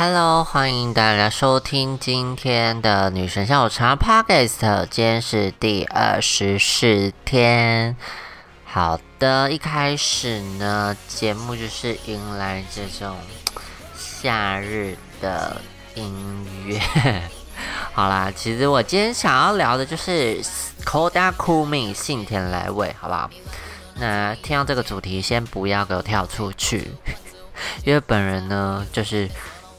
Hello，欢迎大家收听今天的女神下午茶 Podcast。今天是第二十四天。好的，一开始呢，节目就是迎来这种夏日的音乐。好啦，其实我今天想要聊的就是 Koda Kumi 信田来未，好不好？那听到这个主题，先不要给我跳出去，因为本人呢就是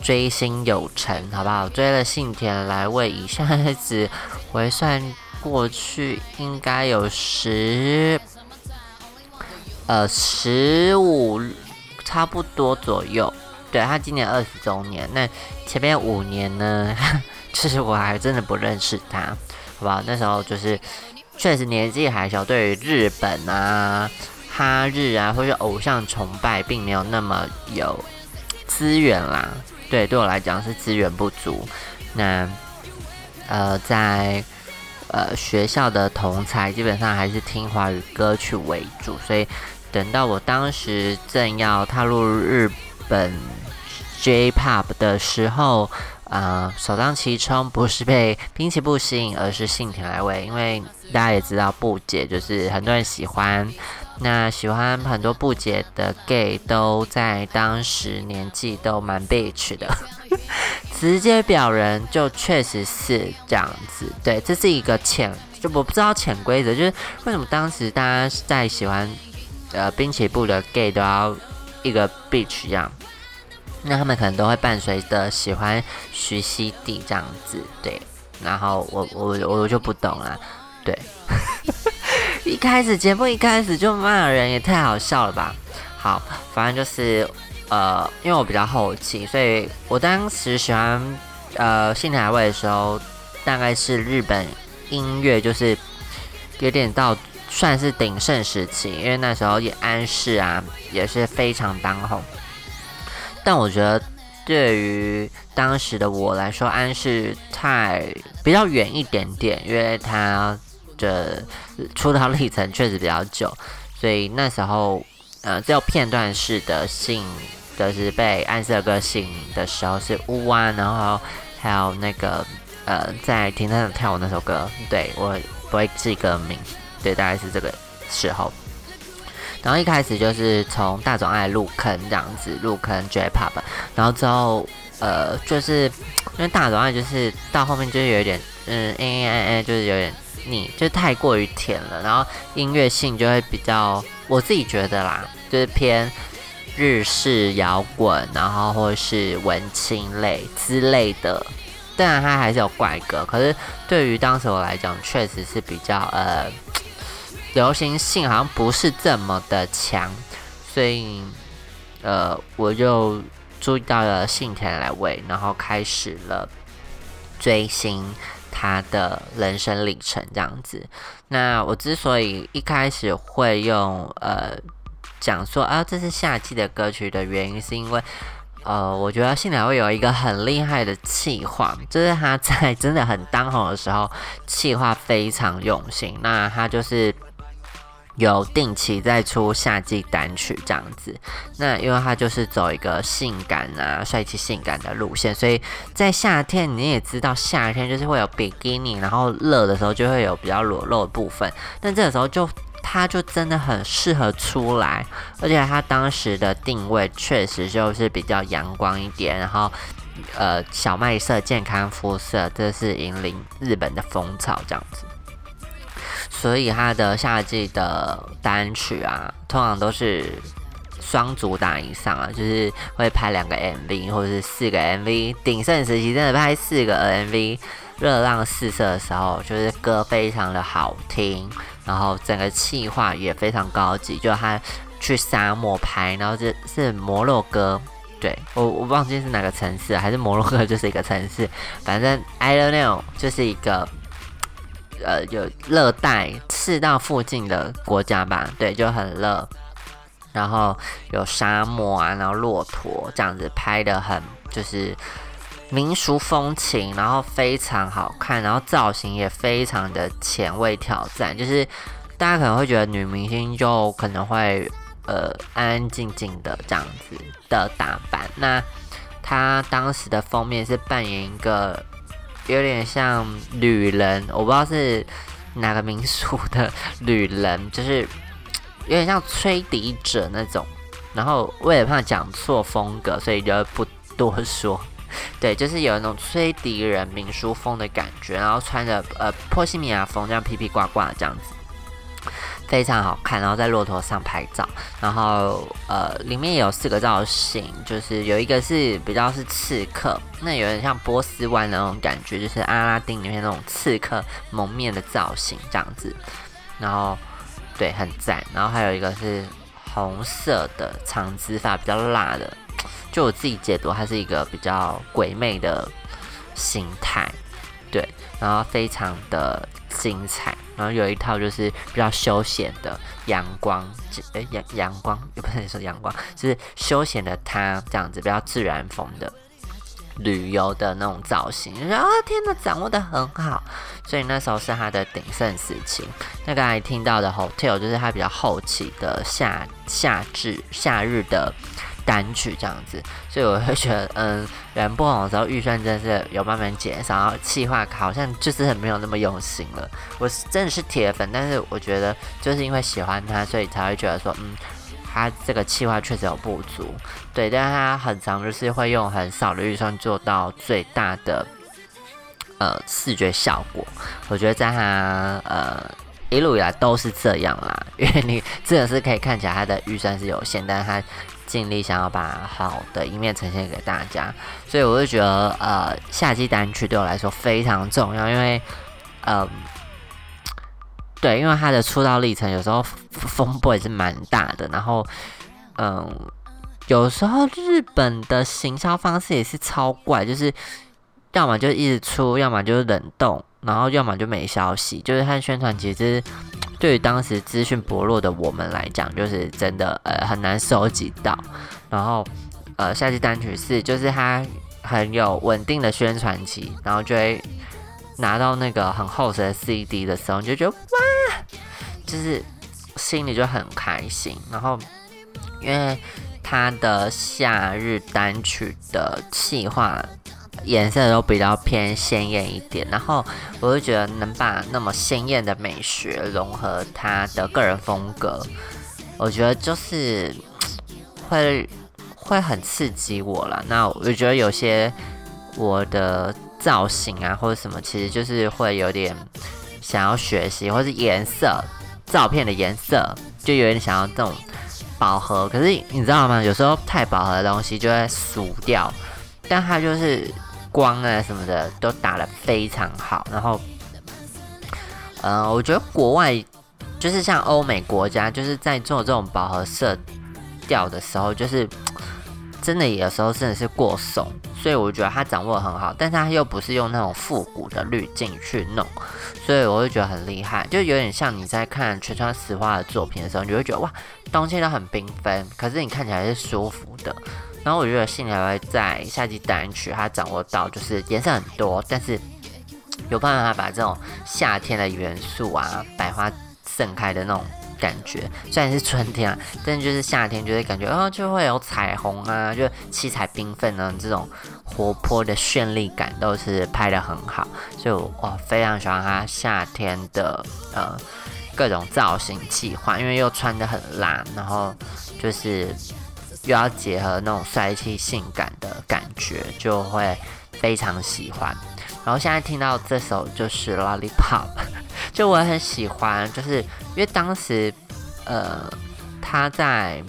追星有成，好不好？追了信田来未，以现在子回算过去应该有十呃十五差不多左右。对他今年二十周年，那前面五年呢，其实我还真的不认识他，好不好？那时候就是。确实年纪还小，对于日本啊、哈日啊，或是偶像崇拜，并没有那么有资源啦。对，对我来讲是资源不足。那呃，在呃学校的同才，基本上还是听华语歌曲为主。所以等到我当时正要踏入日本 J-Pop 的时候。啊，首当其冲不是被滨崎步吸引，而是信田来未。因为大家也知道，不解就是很多人喜欢，那喜欢很多不解的 gay 都在当时年纪都蛮 bitch 的，直接表人就确实是这样子。对，这是一个潜，就我不知道潜规则，就是为什么当时大家在喜欢呃滨崎步的 gay 都要一个 bitch 一样。那他们可能都会伴随着喜欢徐熙娣这样子，对。然后我我我就不懂了，对。一开始节目一开始就骂人，也太好笑了吧？好，反正就是呃，因为我比较后期，所以我当时喜欢呃新台位的时候，大概是日本音乐就是有点到算是鼎盛时期，因为那时候也安室啊也是非常当红。但我觉得，对于当时的我来说，安室太比较远一点点，因为他这出道历程确实比较久，所以那时候，呃，只有片段式的信，就是被安室的歌信的时候是乌啊，然后还有那个，呃，在停车场跳舞那首歌，对我不会记歌名，对，大概是这个时候。然后一开始就是从大众爱入坑这样子入坑 J-Pop，然后之后呃就是因为大众爱就是到后面就是有点嗯 A A A A 就是有点腻，就太过于甜了，然后音乐性就会比较我自己觉得啦，就是偏日式摇滚，然后或是文青类之类的，当然它还是有怪歌，可是对于当时我来讲，确实是比较呃。流行性好像不是这么的强，所以呃，我就注意到了信田来未，然后开始了追星他的人生历程这样子。那我之所以一开始会用呃讲说啊这是夏季的歌曲的原因，是因为呃我觉得信田会有一个很厉害的气划，就是他在真的很当红的时候，气划非常用心。那他就是。有定期在出夏季单曲这样子，那因为它就是走一个性感啊、帅气性感的路线，所以在夏天你也知道，夏天就是会有比基尼，然后热的时候就会有比较裸露的部分。但这个时候就它就真的很适合出来，而且它当时的定位确实就是比较阳光一点，然后呃小麦色、健康肤色，这是引领日本的风潮这样子。所以他的夏季的单曲啊，通常都是双主打以上啊，就是会拍两个 MV 或者是四个 MV。鼎盛时期真的拍四个 MV，热浪四射的时候，就是歌非常的好听，然后整个气化也非常高级。就他去沙漠拍，然后这是摩洛哥，对我我忘记是哪个城市，还是摩洛哥就是一个城市，反正 I don't know，就是一个。呃，有热带赤道附近的国家吧，对，就很热，然后有沙漠啊，然后骆驼这样子拍的很就是民俗风情，然后非常好看，然后造型也非常的前卫挑战，就是大家可能会觉得女明星就可能会呃安安静静的这样子的打扮，那。他当时的封面是扮演一个有点像旅人，我不知道是哪个民俗的旅人，就是 有点像吹笛者那种。然后为了怕讲错风格，所以就不多说。对，就是有那种吹笛人民书风的感觉，然后穿着呃波西米亚风这样披披挂挂这样子。非常好看，然后在骆驼上拍照，然后呃，里面有四个造型，就是有一个是比较是刺客，那有点像波斯湾的那种感觉，就是阿拉丁里面那种刺客蒙面的造型这样子，然后对，很赞。然后还有一个是红色的长直发，比较辣的，就我自己解读，它是一个比较鬼魅的形态，对，然后非常的精彩。然后有一套就是比较休闲的阳光，诶阳阳光也不能说阳光，就是休闲的他这样子比较自然风的旅游的那种造型，就说啊天呐，掌握的很好，所以那时候是他的鼎盛时期。那刚才听到的 hotel 就是他比较后期的夏夏至夏日的。单曲这样子，所以我会觉得，嗯，人不红的时候预算真的是有慢慢减少，然后企划好像就是很没有那么用心了。我是真的是铁粉，但是我觉得就是因为喜欢他，所以才会觉得说，嗯，他这个企划确实有不足，对，但是他很常就是会用很少的预算做到最大的呃视觉效果。我觉得在他呃一路以来都是这样啦，因为你真的是可以看起来他的预算是有限，但是他。尽力想要把好的一面呈现给大家，所以我就觉得，呃，夏季单曲对我来说非常重要，因为，嗯，对，因为他的出道历程有时候风波也是蛮大的，然后，嗯，有时候日本的行销方式也是超怪，就是要么就一直出，要么就是冷冻，然后要么就没消息，就是他宣传其实。对于当时资讯薄弱的我们来讲，就是真的呃很难收集到。然后呃，夏季单曲是就是它很有稳定的宣传期，然后就会拿到那个很厚实的 CD 的时候，你就觉得哇，就是心里就很开心。然后因为它的夏日单曲的企划。颜色都比较偏鲜艳一点，然后我就觉得能把那么鲜艳的美学融合他的个人风格，我觉得就是会会很刺激我了。那我就觉得有些我的造型啊或者什么，其实就是会有点想要学习，或是颜色照片的颜色就有点想要这种饱和。可是你知道吗？有时候太饱和的东西就会俗掉，但它就是。光啊什么的都打得非常好，然后，呃，我觉得国外就是像欧美国家，就是在做这种饱和色调的时候，就是真的有时候真的是过怂，所以我觉得他掌握很好，但是他又不是用那种复古的滤镜去弄，所以我就觉得很厉害，就有点像你在看全川石化的作品的时候，你就会觉得哇，东西都很缤纷，可是你看起来是舒服的。然后我觉得信条会在夏季单曲，它掌握到就是颜色很多，但是有办法把这种夏天的元素啊，百花盛开的那种感觉，虽然是春天啊，但就是夏天就会感觉哦，就会有彩虹啊，就七彩缤纷的这种活泼的绚丽感都是拍的很好，所以我非常喜欢它夏天的呃各种造型计划，因为又穿的很辣，然后就是。又要结合那种帅气性感的感觉，就会非常喜欢。然后现在听到这首就是《Lollipop》，就我很喜欢，就是因为当时呃他在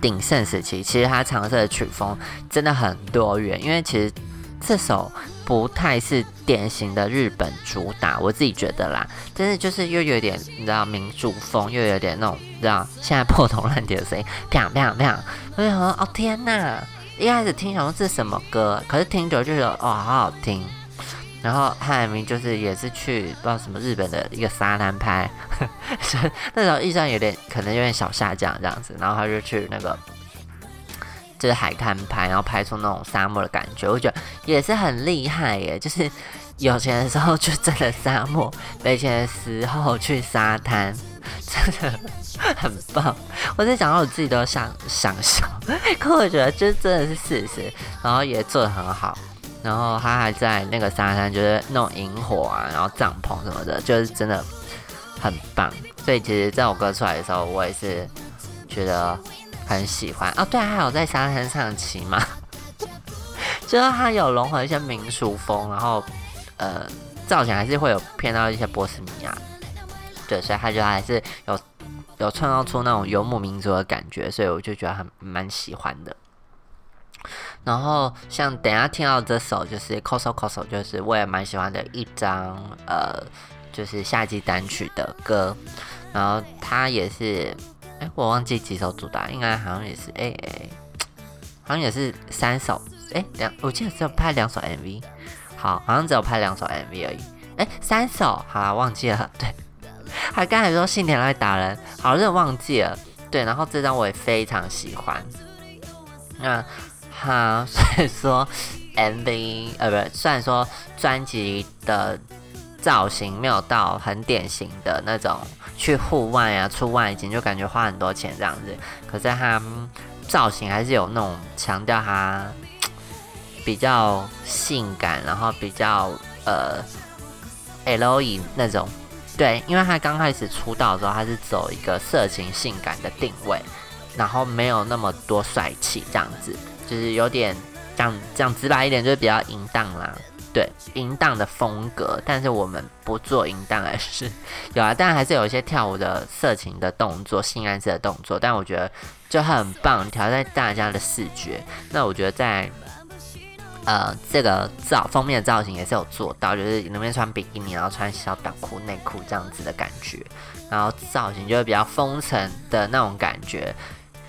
鼎盛时期，其实他尝试的曲风真的很多元，因为其实这首。不太是典型的日本主打，我自己觉得啦，但是就是又有点你知道民族风，又有点那种你知道现在破铜烂铁的声音，啪啪啪，我就想说哦天呐，一开始听想说这是什么歌，可是听久就觉得哦好好听，然后汉明就是也是去不知道什么日本的一个沙滩拍，那时候预算有点可能有点小下降这样子，然后他就去那个。是海滩拍，然后拍出那种沙漠的感觉，我觉得也是很厉害耶。就是有钱的时候就真的沙漠，没钱的时候去沙滩，真的很棒。我在讲到我自己都想想笑，可我觉得这真的是事实。然后也做的很好，然后他还在那个沙滩就是弄萤火啊，然后帐篷什么的，就是真的很棒。所以其实这首歌出来的时候，我也是觉得很喜欢哦。对，还有在沙滩上骑嘛，就是它有融合一些民俗风，然后呃造型还是会有偏到一些波斯尼亚，对，所以他就还是有有创造出那种游牧民族的感觉，所以我就觉得很蛮喜欢的。然后像等下听到这首就是《Coso Coso》，就是我也蛮喜欢的一张呃。就是夏季单曲的歌，然后他也是，哎，我忘记几首主打，应该好像也是，哎哎，好像也是三首，哎两，我记得只有拍两首 MV，好，好像只有拍两首 MV 而已，哎，三首，好，忘记了，对，还刚才说信田来打人，好像忘记了，对，然后这张我也非常喜欢，那好，所以 说 MV，呃，不是，虽然说专辑的。造型没有到很典型的那种去户外啊出外景就感觉花很多钱这样子，可是它造型还是有那种强调它比较性感，然后比较呃 L E 那种，对，因为他刚开始出道的时候他是走一个色情性感的定位，然后没有那么多帅气这样子，就是有点讲讲直白一点就是比较淫荡啦。对淫荡的风格，但是我们不做淫荡，而 是有啊，但还是有一些跳舞的色情的动作、性暗示的动作，但我觉得就很棒，挑战大家的视觉。那我觉得在呃这个造封面的造型也是有做到，就是里面穿比基尼，然后穿小短裤、内裤这样子的感觉，然后造型就会比较风尘的那种感觉，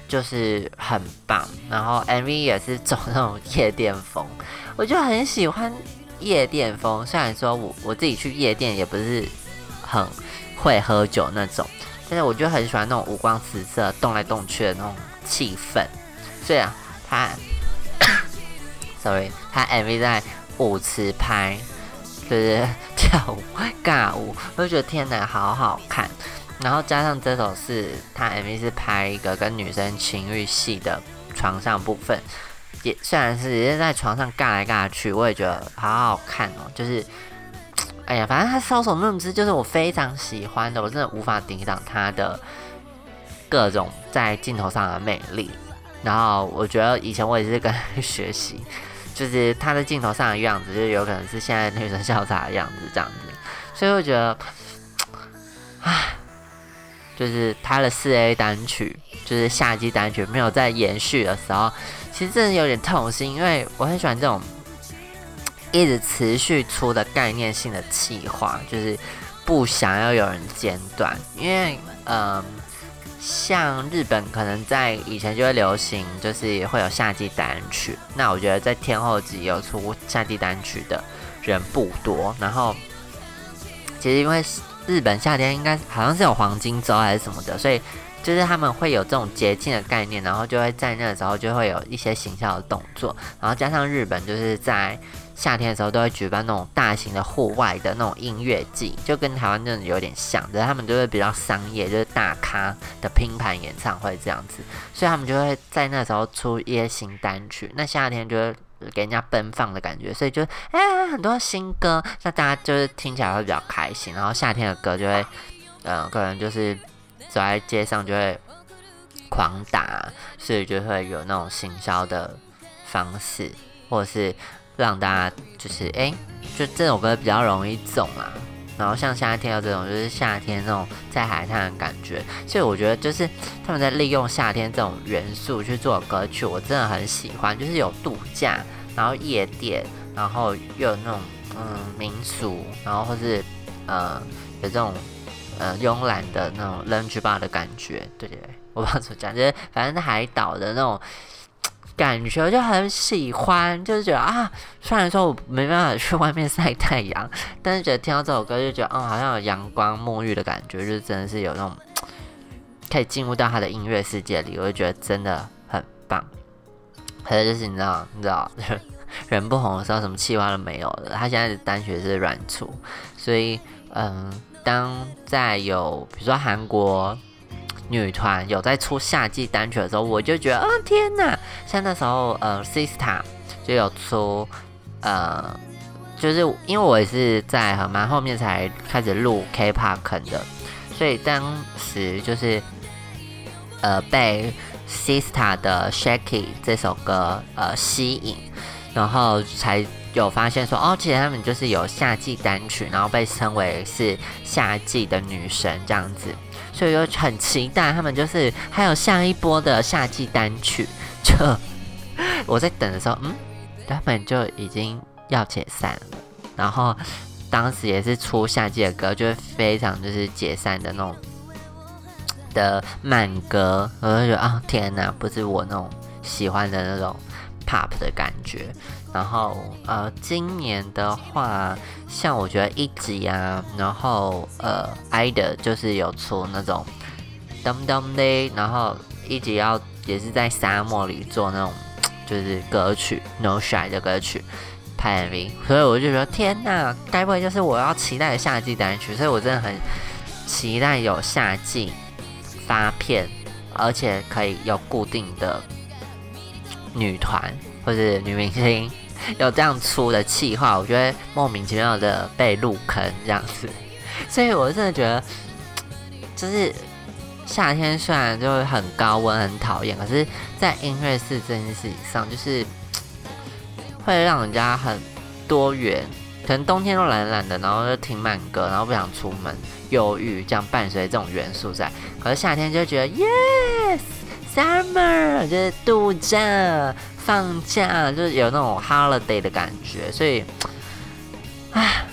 就是很棒。然后 MV 也是走那种夜店风，我就很喜欢。夜店风，虽然说我我自己去夜店也不是很会喝酒那种，但是我就很喜欢那种五光十色、动来动去的那种气氛。所以啊，他，sorry，他 MV 在舞池拍，就是跳舞、尬舞，我就觉得天哪，好好看。然后加上这首是他 MV 是拍一个跟女生情欲戏的床上部分。也虽然是也是在床上尬来尬去，我也觉得好好看哦。就是，哎呀，反正他搔首弄姿，就是我非常喜欢的，我真的无法抵挡他的各种在镜头上的魅力。然后我觉得以前我也是跟他 学习，就是他在镜头上的样子，就有可能是现在女生校茶的样子这样子。所以我觉得，唉，就是他的四 A 单曲，就是夏季单曲没有在延续的时候。其实真的有点痛心，因为我很喜欢这种一直持续出的概念性的企划，就是不想要有人间断。因为，嗯，像日本可能在以前就会流行，就是会有夏季单曲。那我觉得在天后级有出夏季单曲的人不多。然后，其实因为日本夏天应该好像是有黄金周还是什么的，所以。就是他们会有这种捷径的概念，然后就会在那个时候就会有一些形象的动作，然后加上日本就是在夏天的时候都会举办那种大型的户外的那种音乐季，就跟台湾那种有点像，只是他们就会比较商业，就是大咖的拼盘演唱会这样子，所以他们就会在那时候出一些新单曲，那夏天就会给人家奔放的感觉，所以就哎很多新歌，那大家就是听起来会比较开心，然后夏天的歌就会嗯可能就是。走在街上就会狂打，所以就会有那种行销的方式，或者是让大家就是哎，就这首歌比较容易中啊。然后像夏天有这种，就是夏天那种在海滩的感觉，所以我觉得就是他们在利用夏天这种元素去做歌曲，我真的很喜欢。就是有度假，然后夜店，然后又有那种嗯民俗，然后或是呃有这种。呃，慵懒的那种 lunch bar 的感觉，对对对，我不知道怎么讲，就是反正海岛的那种感觉，我就很喜欢，就是觉得啊，虽然说我没办法去外面晒太阳，但是觉得听到这首歌就觉得，哦，好像有阳光沐浴的感觉，就是真的是有那种可以进入到他的音乐世界里，我就觉得真的很棒。还有就是你知道，你知道，人不红的时候，什么气话都没有了。他现在的单曲是软出，所以嗯。当在有比如说韩国女团有在出夏季单曲的时候，我就觉得啊天哪！像那时候呃，Sista 就有出呃，就是因为我也是在很蛮后面才开始录 K-pop 的，所以当时就是呃被 Sista 的 Shaky 这首歌呃吸引，然后才。有发现说哦，其实他们就是有夏季单曲，然后被称为是夏季的女神这样子，所以就很期待他们就是还有下一波的夏季单曲。就我在等的时候，嗯，他们就已经要解散了。然后当时也是出夏季的歌，就是非常就是解散的那种的慢歌，我就觉得啊天哪，不是我那种喜欢的那种 pop 的感觉。然后呃，今年的话，像我觉得一集啊，然后呃，i d 就是有出那种 dum dum day，然后一集要也是在沙漠里做那种就是歌曲 no shy 的歌曲拍 MV，所以我就觉得天呐，该不会就是我要期待的夏季单曲？所以我真的很期待有夏季发片，而且可以有固定的女团或者女明星。有这样粗的气话，我觉得莫名其妙的被入坑这样子，所以我真的觉得，就是夏天虽然就是很高温很讨厌，可是，在音乐室这件事情上，就是会让人家很多元。可能冬天都懒懒的，然后就听慢歌，然后不想出门，忧郁这样伴随这种元素在。可是夏天就觉得，yes summer 就是度假。放假就是有那种 holiday 的感觉，所以，唉，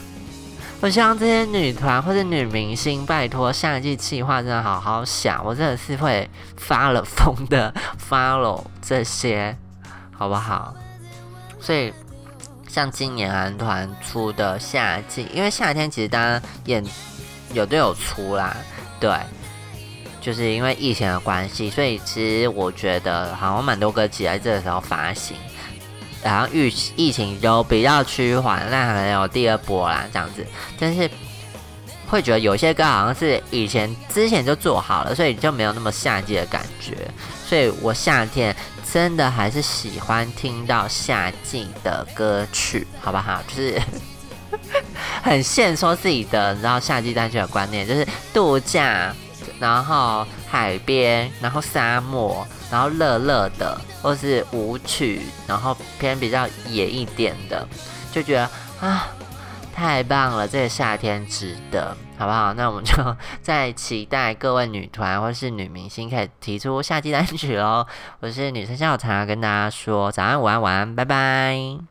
我希望这些女团或者女明星，拜托夏季计划真的好好想，我真的是会发了疯的 follow 这些，好不好？所以，像今年韩团出的夏季，因为夏天其实大家演有都有出啦，对。就是因为疫情的关系，所以其实我觉得好像蛮多歌集在这个时候发行，然后疫疫情就比较趋缓，那可能有第二波啦这样子。但是会觉得有些歌好像是以前之前就做好了，所以就没有那么夏季的感觉。所以我夏天真的还是喜欢听到夏季的歌曲，好不好？就是 很现说自己的，你知道夏季单曲的观念，就是度假。然后海边，然后沙漠，然后热热的，或是舞曲，然后偏比较野一点的，就觉得啊，太棒了，这个夏天值得，好不好？那我们就在期待各位女团或是女明星可以提出夏季单曲喽。我是女生下午茶，跟大家说早安、午安、晚安，拜拜。